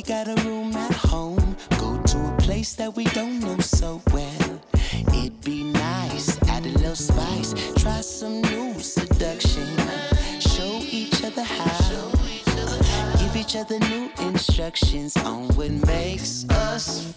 we got a room at home. Go to a place that we don't know so well. It'd be nice, add a little spice, try some new seduction. Show each other how. Uh, give each other new instructions on what makes us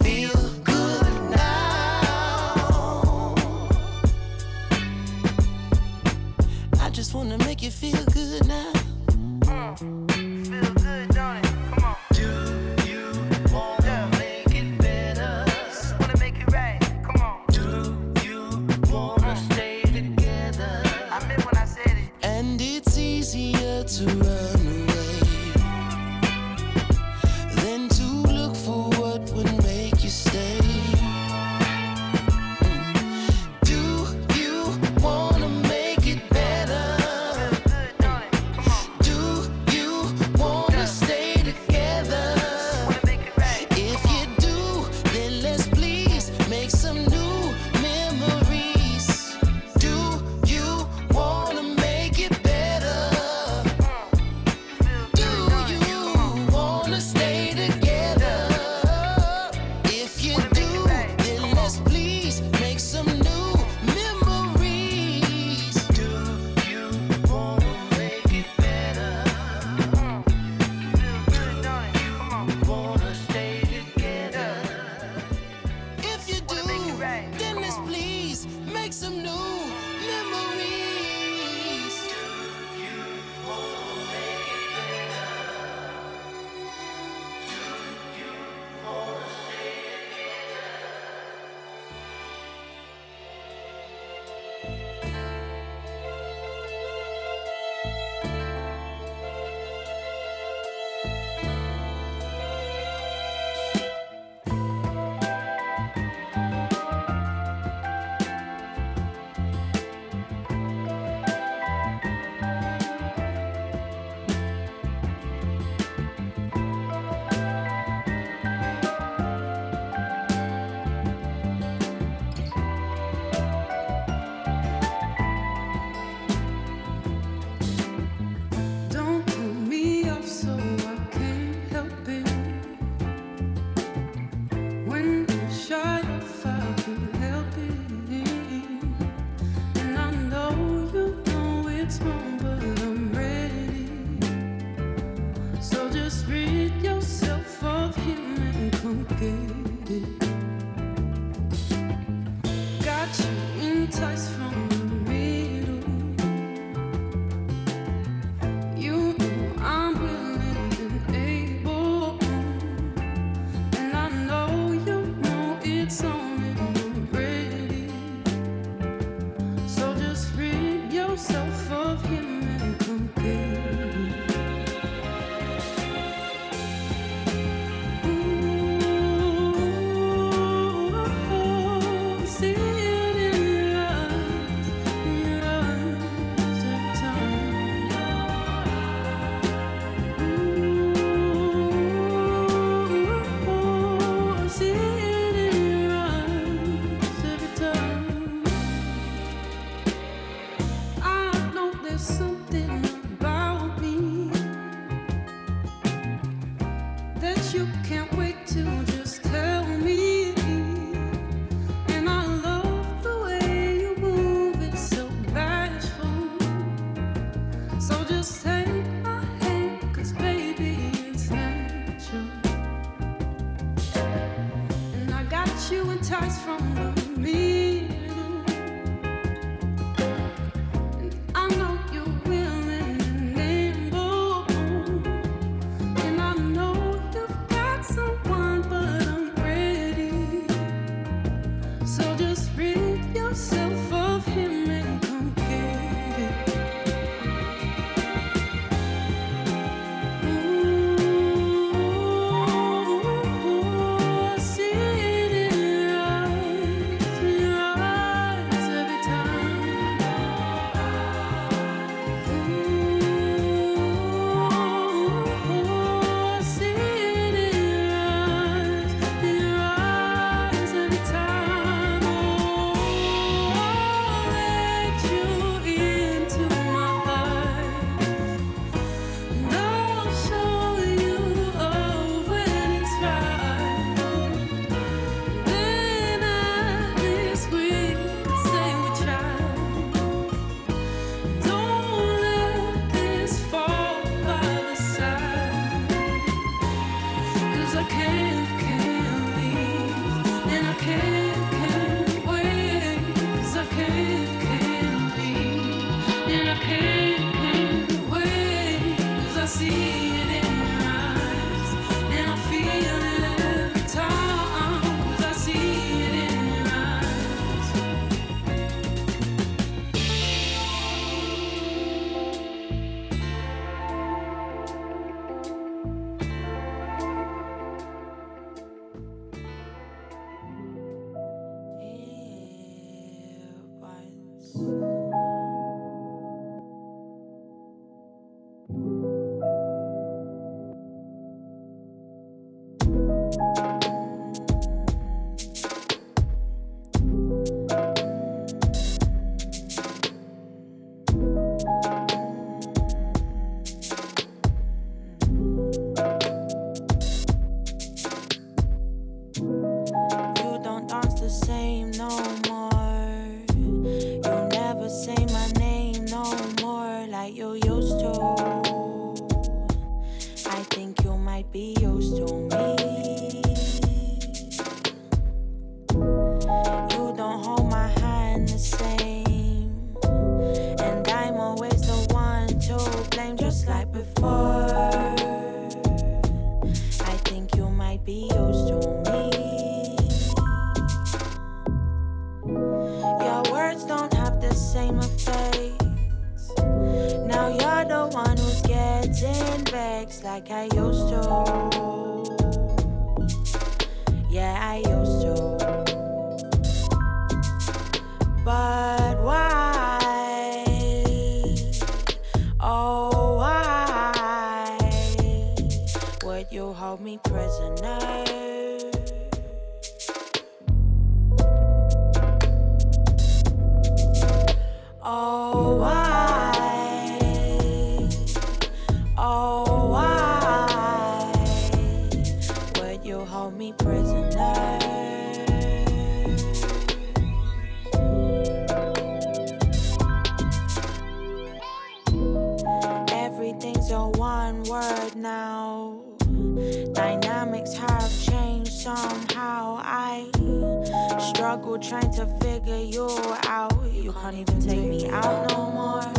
struggle trying to figure you out. You can't even take me out no more.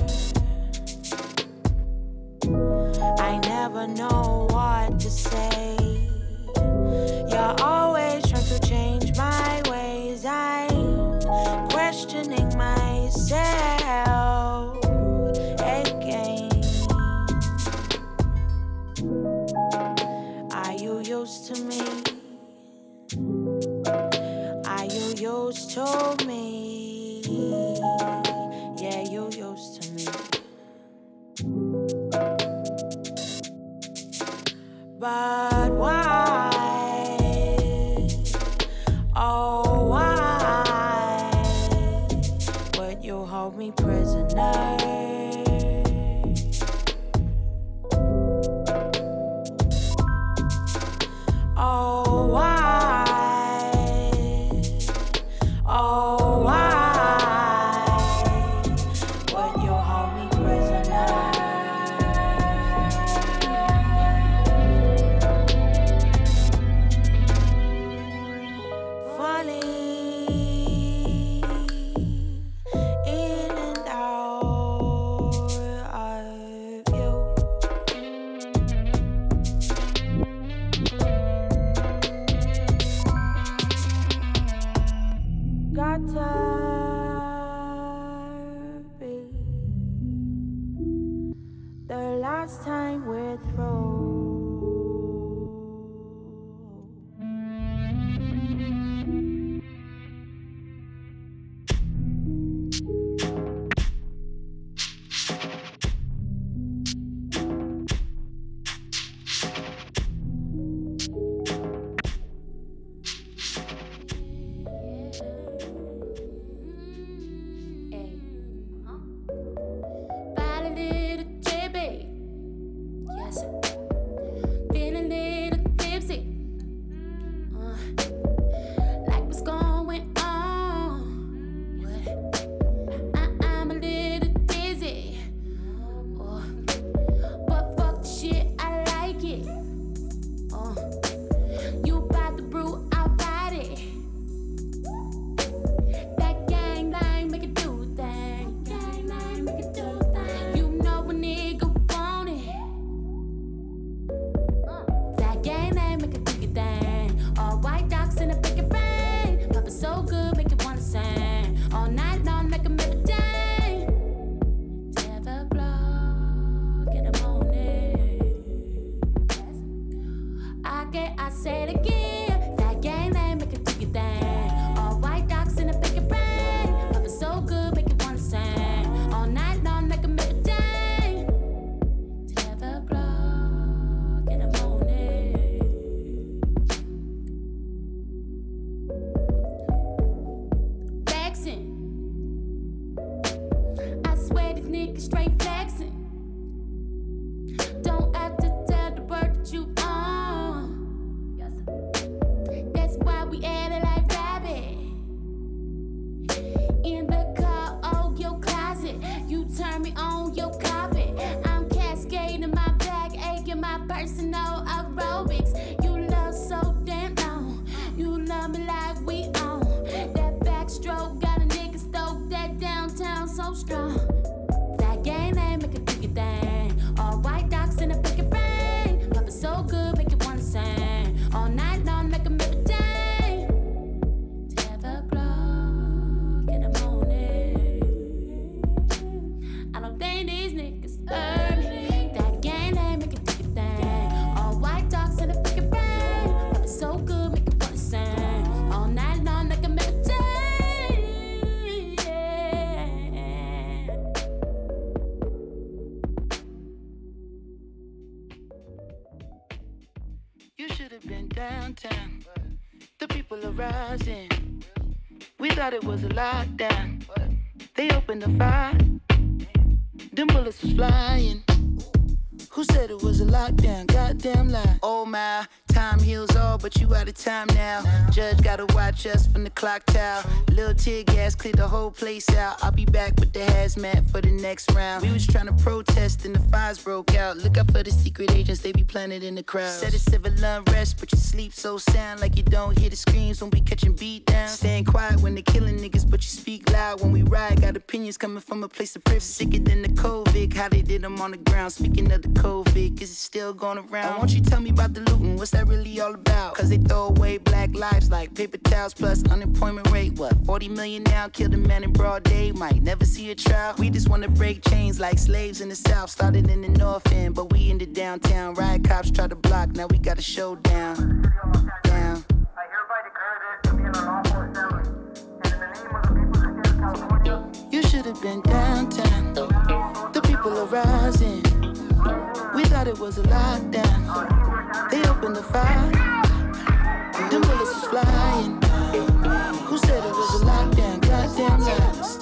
I never know what to say. You're always trying to change my ways. I'm questioning myself. control. last time we're through. life. Clock tower. Little tear gas cleared the whole place out. I'll be back with the hazmat for the next round. We was trying to protest and the fires broke out. Look out for the secret agents, they be planted in the crowd. Said it's civil unrest, but you sleep so sound like you don't hear the screams when we catching beat down. Staying quiet when they killing niggas, but you speak loud when we ride. Got opinions coming from a place of privilege. Sicker than the COVID, how they did them on the ground. Speaking of the COVID, is it still going around? Won't you tell me about the looting? What's that really all about? Cause they throw away black lives like paper towels plus unemployment rate. What, 40 million now? Killed a man in broad day. Might never see a trial. We just wanna break chains like slaves in the south. Started in the north end, but we in the downtown. Riot cops try to block, now we got a showdown. Down. You should have been downtown. The people are rising. We thought it was a lockdown. They opened the fire. The bullets was flying. Who said it was a lockdown? Goddamn lies.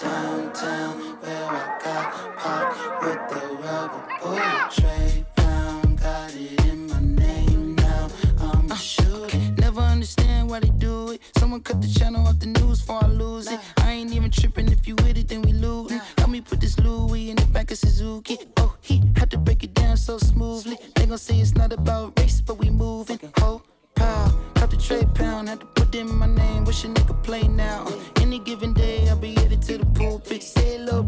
Downtown, where I got popped with the rubber bullet tray pound. Got it in my name now. I'm uh, a shooter. Never understand why they do it. Someone cut the channel off the news before I lose it. I ain't even tripping if you with it, then we lootin'. Help me put this Louis in the back of Suzuki. Oh, he had to break it down so smoothly. They gon' say it's not about race, but we moving. Oh, tray pound, had to put in my name. Wish a nigga play now. Any given day, I'll be headed to the pulpit. Say a little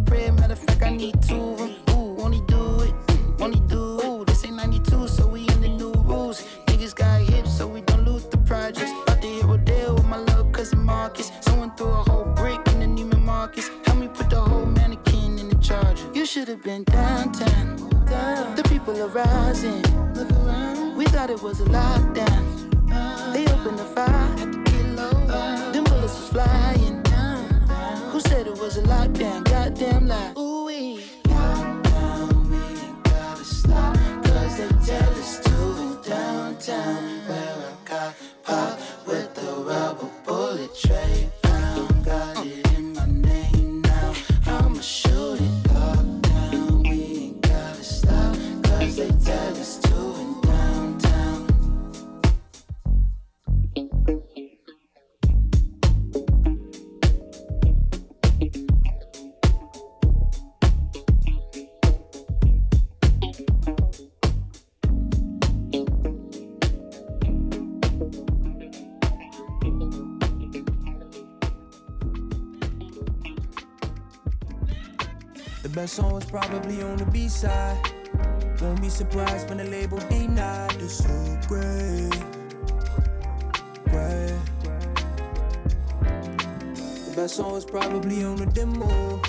probably on the B side. Won't be surprised when the label denied. The so great, great. The best song is probably on the demo,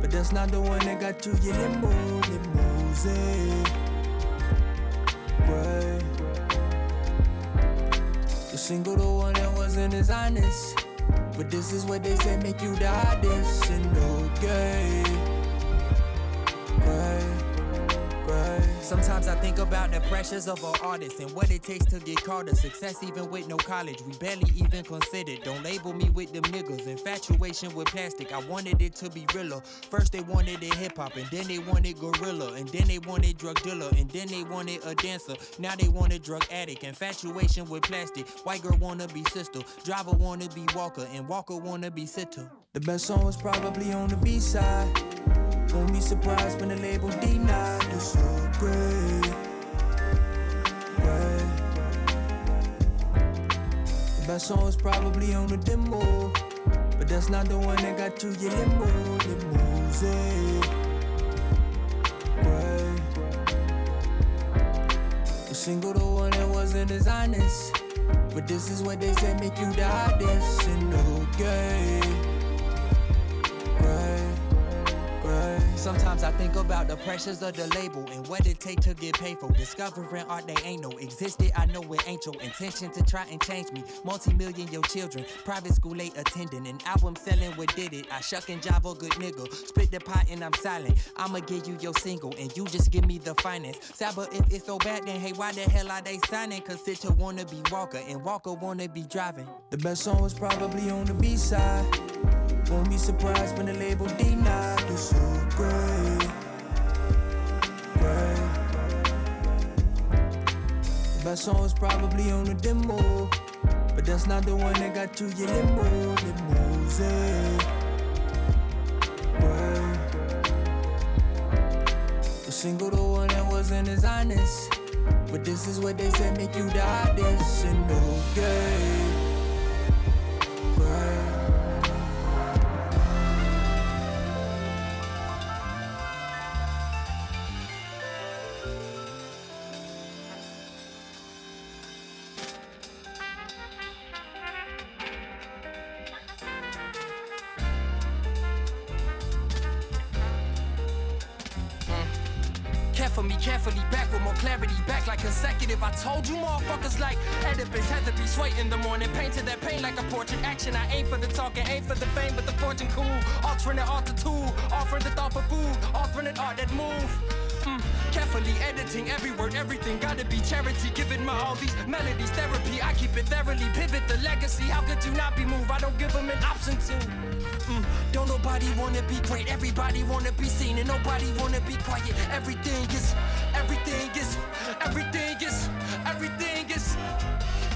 but that's not the one that got you your limo, limousine. Great. The single, the one that wasn't as honest. But this is what they say make you the hottest and okay. Sometimes I think about the pressures of an artist and what it takes to get caught a success even with no college. We barely even considered. Don't label me with them niggas. Infatuation with plastic. I wanted it to be realer. First they wanted it hip hop and then they wanted gorilla and then they wanted drug dealer and then they wanted a dancer. Now they want a drug addict. Infatuation with plastic. White girl wanna be sister. Driver wanna be Walker and Walker wanna be sitter. The best song was probably on the B side. Won't be surprised when the label denied. It's so great. great. The best song was probably on the demo. But that's not the one that got you your limo. Limousine. Great. The single, the one that wasn't as honest. But this is what they said make you the hottest. And okay. Sometimes I think about the pressures of the label and what it take to get paid for. Discovering art they ain't no existed. I know it ain't your intention to try and change me. Multi-million your children, private school late attending, an album selling what did it. I shuck and jive a good nigga. Split the pot and I'm silent. I'ma give you your single and you just give me the finance. Saba, if it's so bad, then hey, why the hell are they signing? Cause Stitcher wanna be Walker and Walker wanna be driving. The best song was probably on the B side. Won't be surprised when the label denied. It's so great, great. The best song is probably on the demo, but that's not the one that got you your limo. Great. The single, the one that wasn't as honest, but this is what they said make you hottest and okay. told be quiet. Everything is, everything is, everything is, everything is.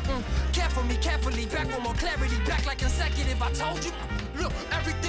Mm, care for me carefully, back with more clarity, back like consecutive. I told you. Look, everything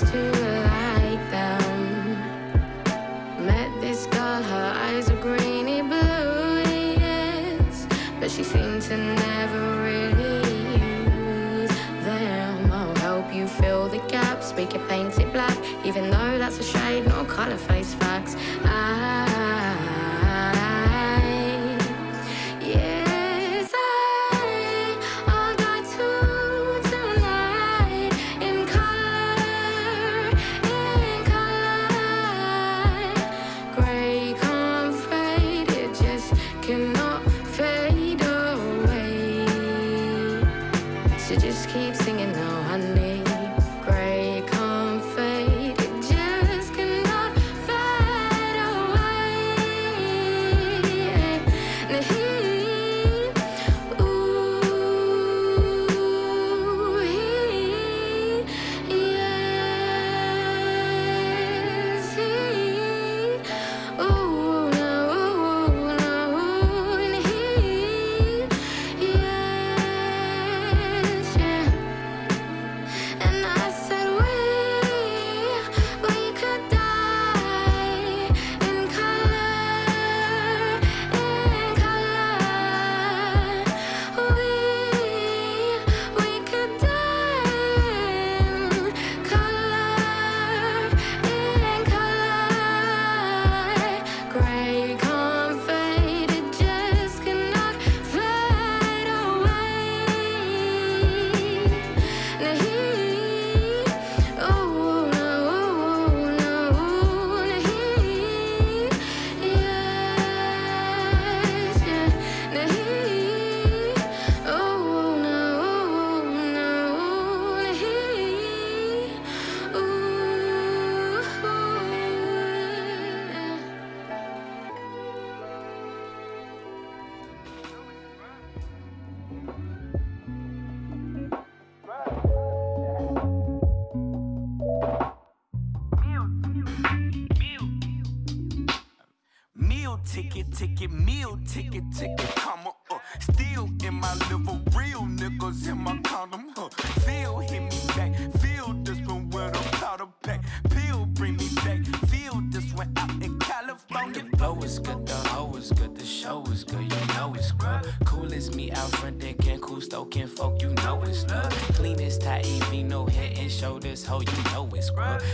that's a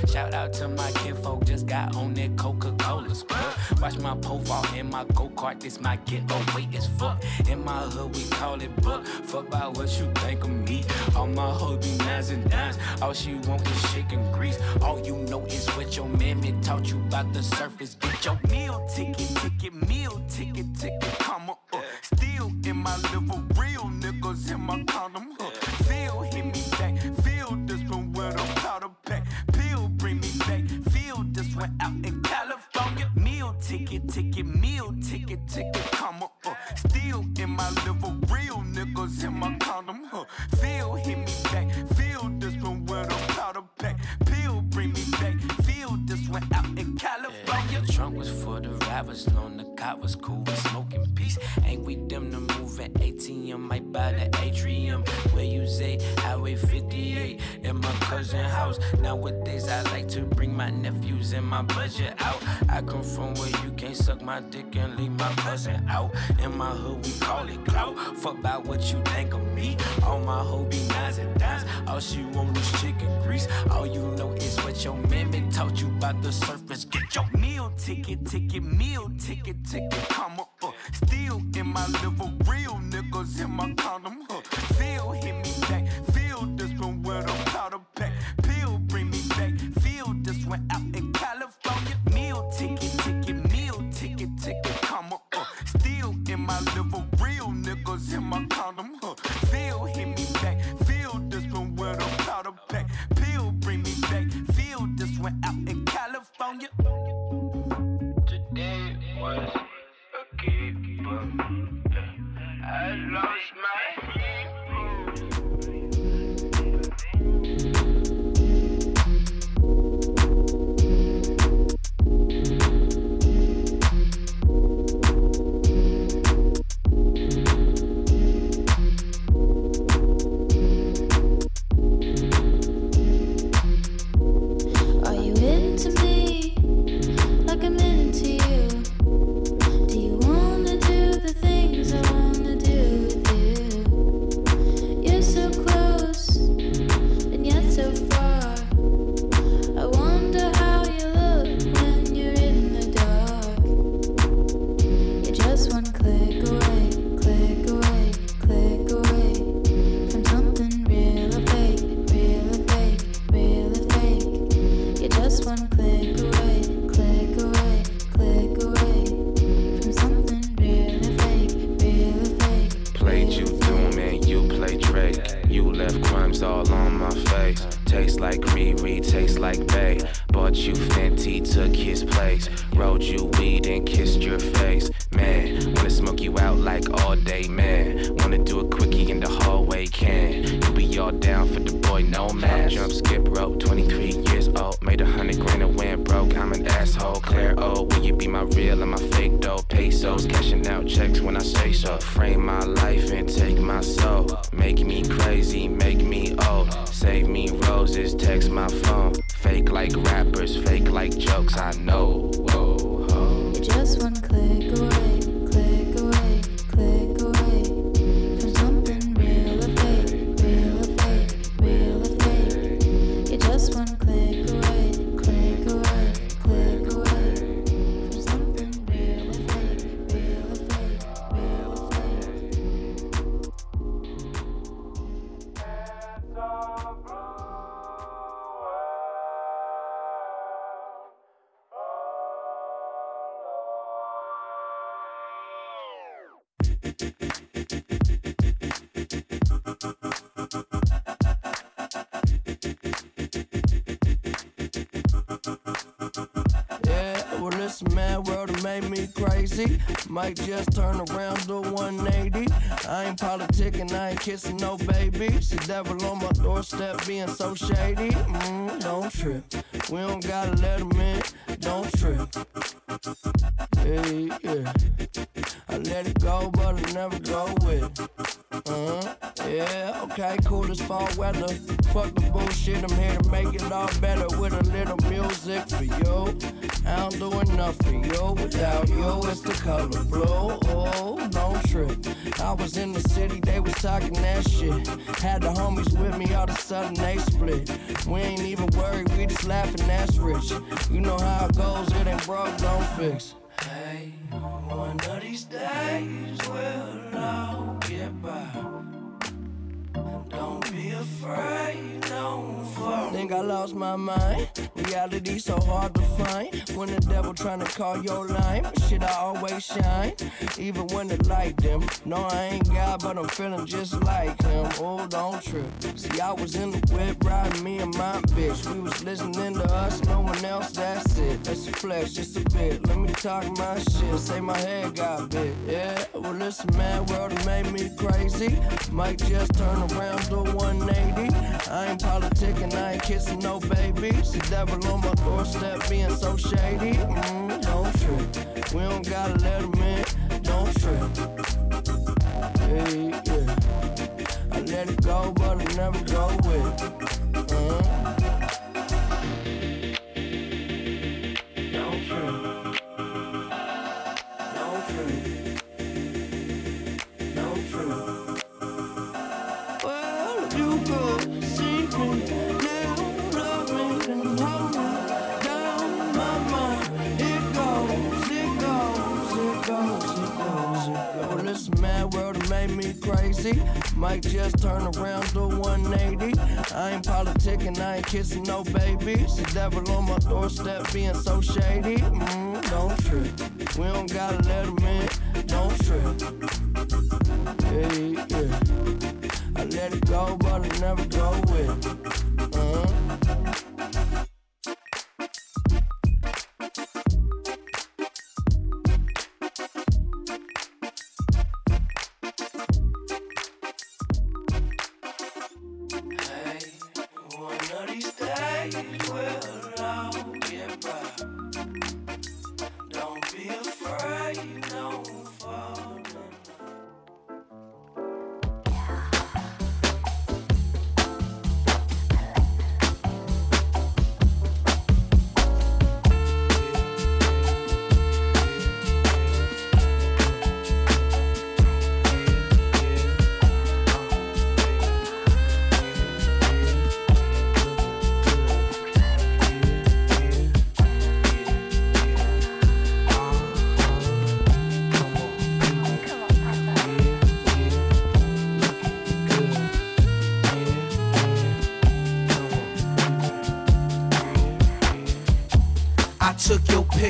Shout out to my kinfolk, just got on that Coca Cola scrub. Watch my profile in my go kart, this my get away as fuck. In my hood, we call it book. Fuck about what you think of me. All my hoes be nines and dimes, all she want is chicken grease. All you know is what your mammy taught you about the surface. Get your meal ticket, ticket, meal ticket, ticket, comma, uh. Still in my liver, real niggas in my condom, cop was cool, we smoking peace. Ain't we them to move at ATM, might buy the atrium. Where you say Highway 58 in my cousin house. Now I to bring my budget out. I come from where you can't suck my dick and leave my cousin out. In my hood we call it clout. Fuck about what you think of me. All my hoe be nines and dimes. All she want is chicken grease. All you know is what your mammy taught you about the surface. Get your meal ticket, ticket, meal ticket, ticket, comma, uh. Still in my liver, real niggas in my condom, was a keeper. I lost my my soul. Make me crazy, make me old. Save me roses, text my phone. Fake like rappers, fake like jokes, I know. Whoa, ho. You're just one click away, Might just turn around to 180. I ain't politicking, I ain't kissing no baby. The devil on my doorstep being so shady. Mm, don't trip. We don't gotta let him in. Don't trip. Yeah, yeah. I let it go, but I never go with it. Uh-huh. Yeah, okay, cool as fall weather. Fuck the bullshit, I'm here to make it all better with a little music for you. I don't do enough for you. Without you, it's the color blue. Oh, don't trip. I was in the city, they was talking that shit. Had the homies with me, all of a sudden they split. We ain't even worried, we just laughing, that's rich. You know how it goes, it ain't broke, don't fix. Hey, one of these days we'll all get by. Don't be afraid, don't. Think I lost my mind. Reality so hard to find. When the devil tryna call your line, shit I always shine. Even when the light dim. No, I ain't God, but I'm feeling just like him. Oh, don't trip. See, I was in the whip riding me and my bitch. We was listening to us, no one else. That's it. That's a flex, just a bit. Let me talk my shit. Say my head got big. Yeah, well listen, man, world made me crazy. Might just turn around do 180. I ain't politicking, I ain't kissing no babies. The devil on my doorstep being so shady. Mm, don't trip. We don't gotta let him in. Don't trip. Hey, yeah. I let it go, but I never go with it. Uh-huh. Might just turn around to 180. I ain't politicking, I ain't kissing no baby. The devil on my doorstep being so shady. Mm, don't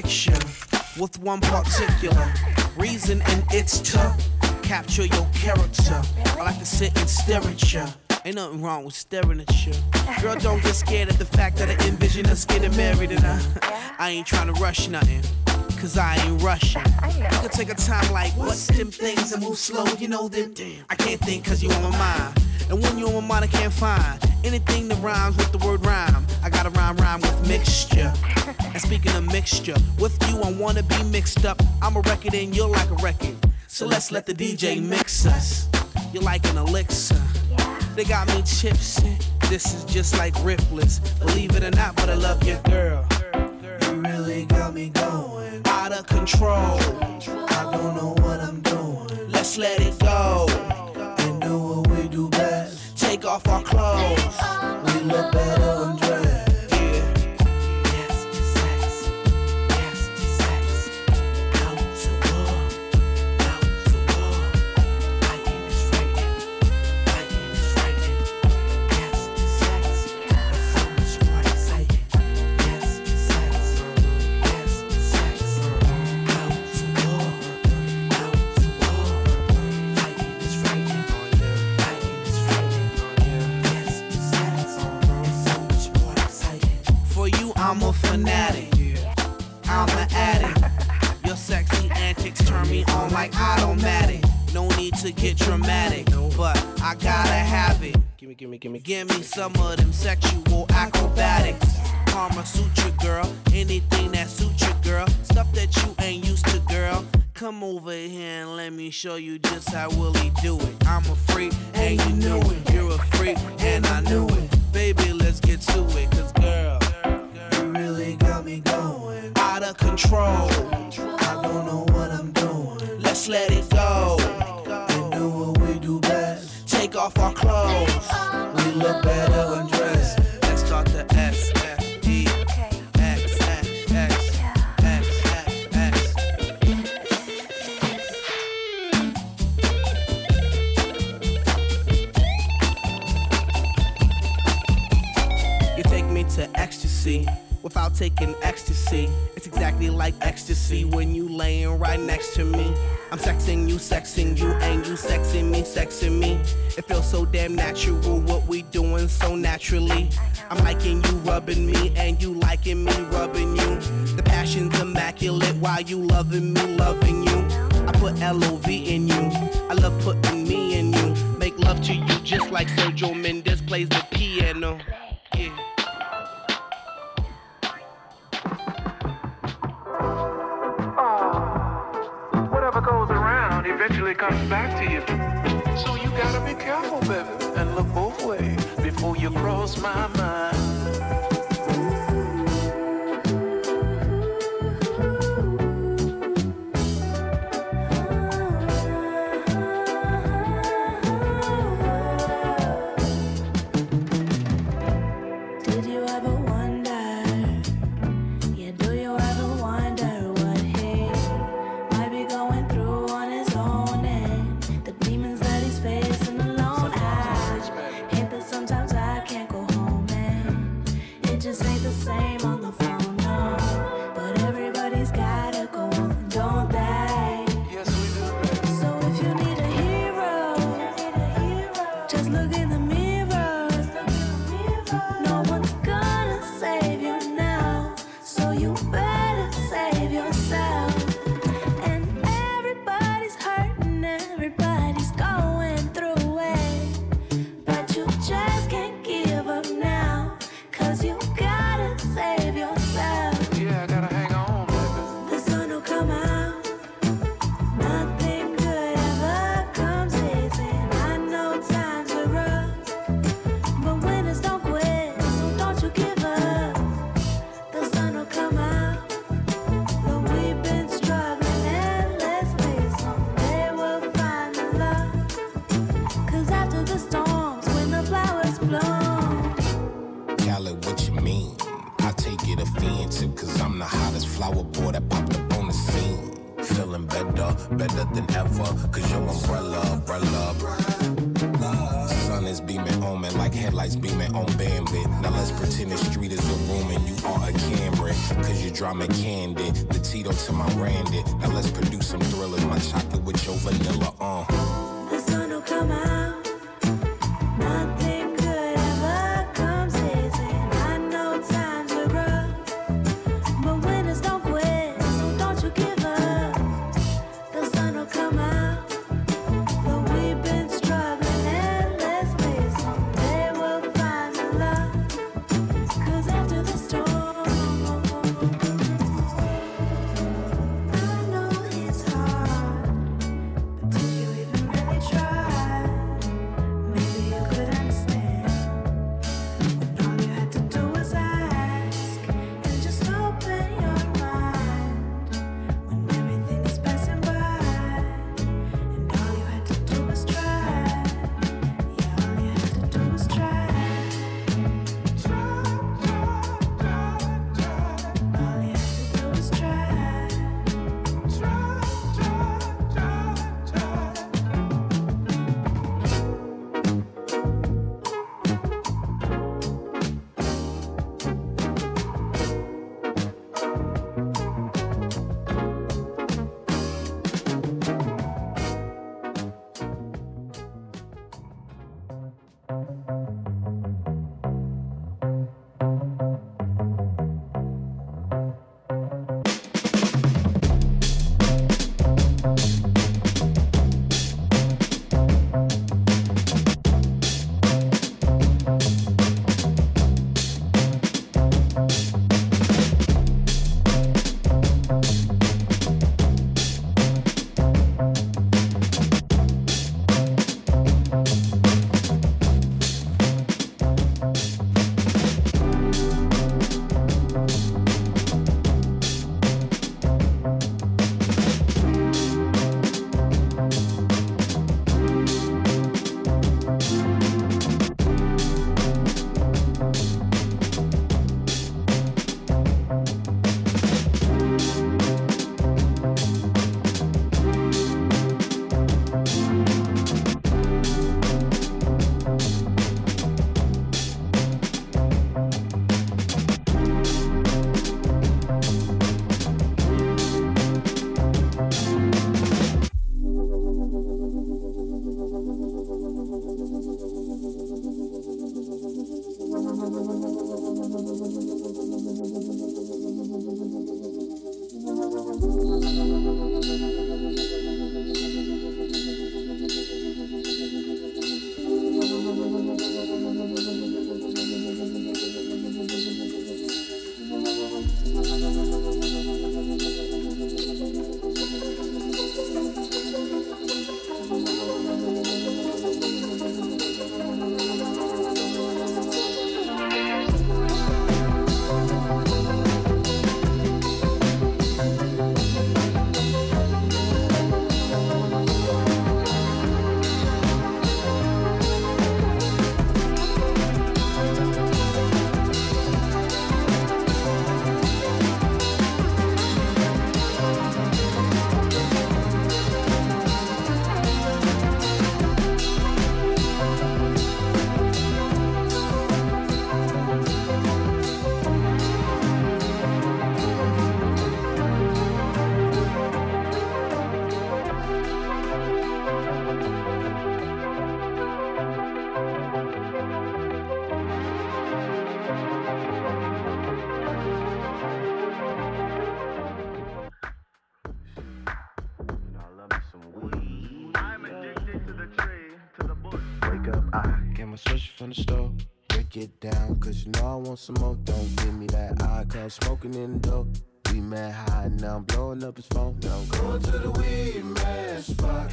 picture with one particular reason, and it's to capture your character. I like to sit and stare at you. Ain't nothing wrong with staring at you. Girl, don't get scared at the fact that I envision us getting married, and I, I ain't trying to rush nothing. Cause I ain't rushing. You can take a time like, what's them things and move slow, you know them. Damn, I can't think cause you on my mind. And when you on my mind, I can't find anything that rhymes with the word rhyme. I gotta rhyme, rhyme with mixture. And speaking of mixture, with you, I wanna be mixed up. I'm a record and you're like a record. So let's let the DJ mix us. You're like an elixir. They got me tipsy. This is just like Ripley's. Believe it or not, but I love your girl. Really got me going out of control. I don't know what I'm doing. Let's let it go and do what we do best. Take off our clothes. We look better me on like automatic. No need to get dramatic, but I gotta have it. Gimme, gimme, gimme. Give me some of them sexual acrobatics. Karma suit you, girl. Anything that suits you, girl. Stuff that you ain't used to, girl. Come over here and let me show you just how Willie do it. I'm a freak, and you knew it. You're a freak, and I knew it. Baby, vanilla, want some more. Don't give me that eye, cause smoking in the door. We mad high, now I'm blowing up his phone. Now I'm going to the weed man spot.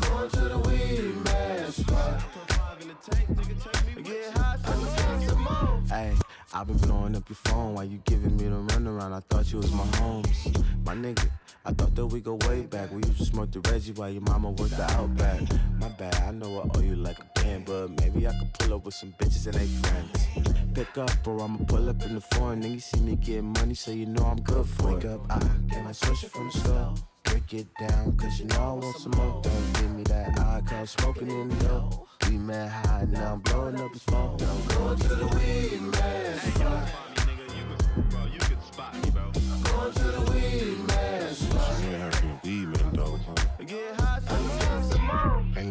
Going to the weed man spot. Get high, so some more. Hey, I've been blowing up your phone while you giving me the runaround. I thought you was my homes, my nigga. I thought that we go way back. We used to smoke the Reggie while your mama worked the Outback. My bad, I know I owe you like a band, but maybe I could pull up with some bitches and they friends. Pick up or I'ma pull up in the foreign. Nigga see me getting money, so you know I'm good for Wake it. up, I get my switch from the store. Break it down, cause you know I want some more. Don't give me that eye, cause smoking in the door. We mad high, now I'm blowing up his phone. Now I'm going to the weed man spot.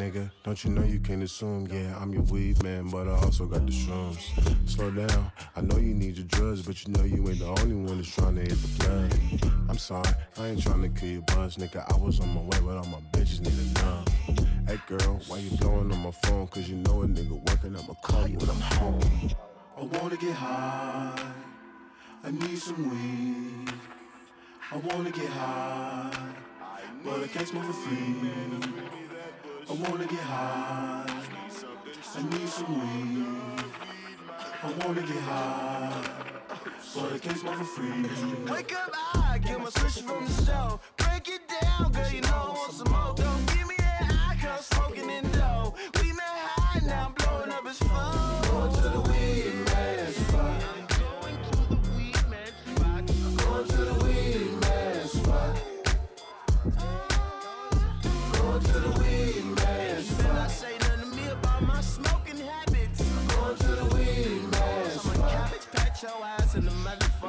Nigga, don't you know you can't assume? Yeah, I'm your weed man, but I also got the shrooms. Slow down, I know you need your drugs, but you know you ain't the only one that's trying to hit the plug. I'm sorry, I ain't trying to kill your buzz, nigga. I was on my way, but all my bitches need a numb. Hey girl, why you blowing on my phone? Cause you know a nigga working, I'ma call you when I'm home. I wanna get high. I need some weed. I wanna get high, but I can't smoke for free. I wanna get high. I need some weed. I wanna get high, but I can't smoke for free. Wake up, I get my switch from the store. Break it down, girl, you know I want some more.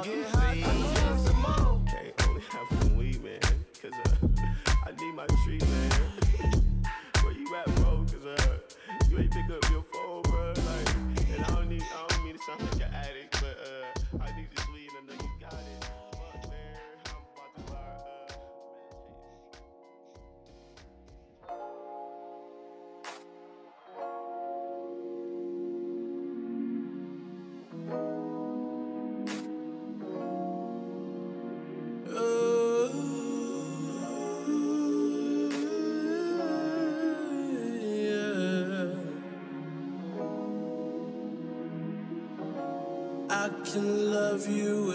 Motherfucking face. Some more. Can't only have one weed man, cause uh, I need my treatment. Where you at, bro? Cause uh, you ain't pick up your phone, bro. Like, and I don't need, I don't mean to sound like you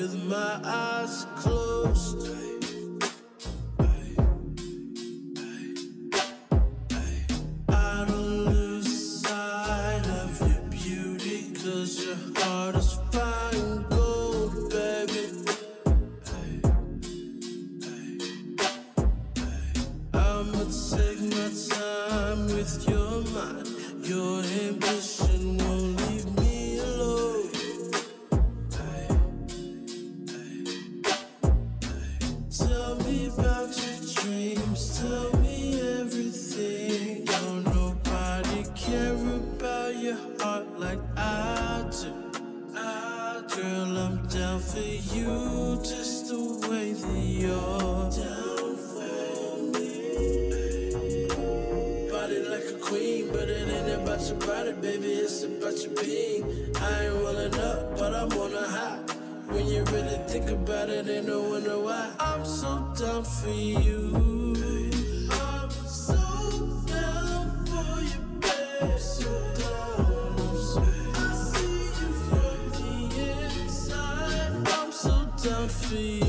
I'm on. When you really think about it, ain't no wonder why. I'm so down for you. I'm so down for you, babe. So down. So I see you from the inside. I'm so down for you.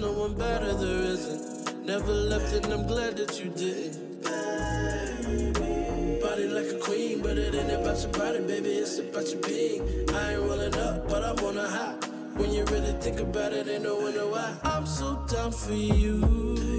No one better, there isn't. Never left, and I'm glad that you didn't. Body like a queen, but it ain't about your body, baby, it's about your being. I ain't rolling up, but I'm on a high. When you really think about it, ain't no wonder why. I'm so down for you.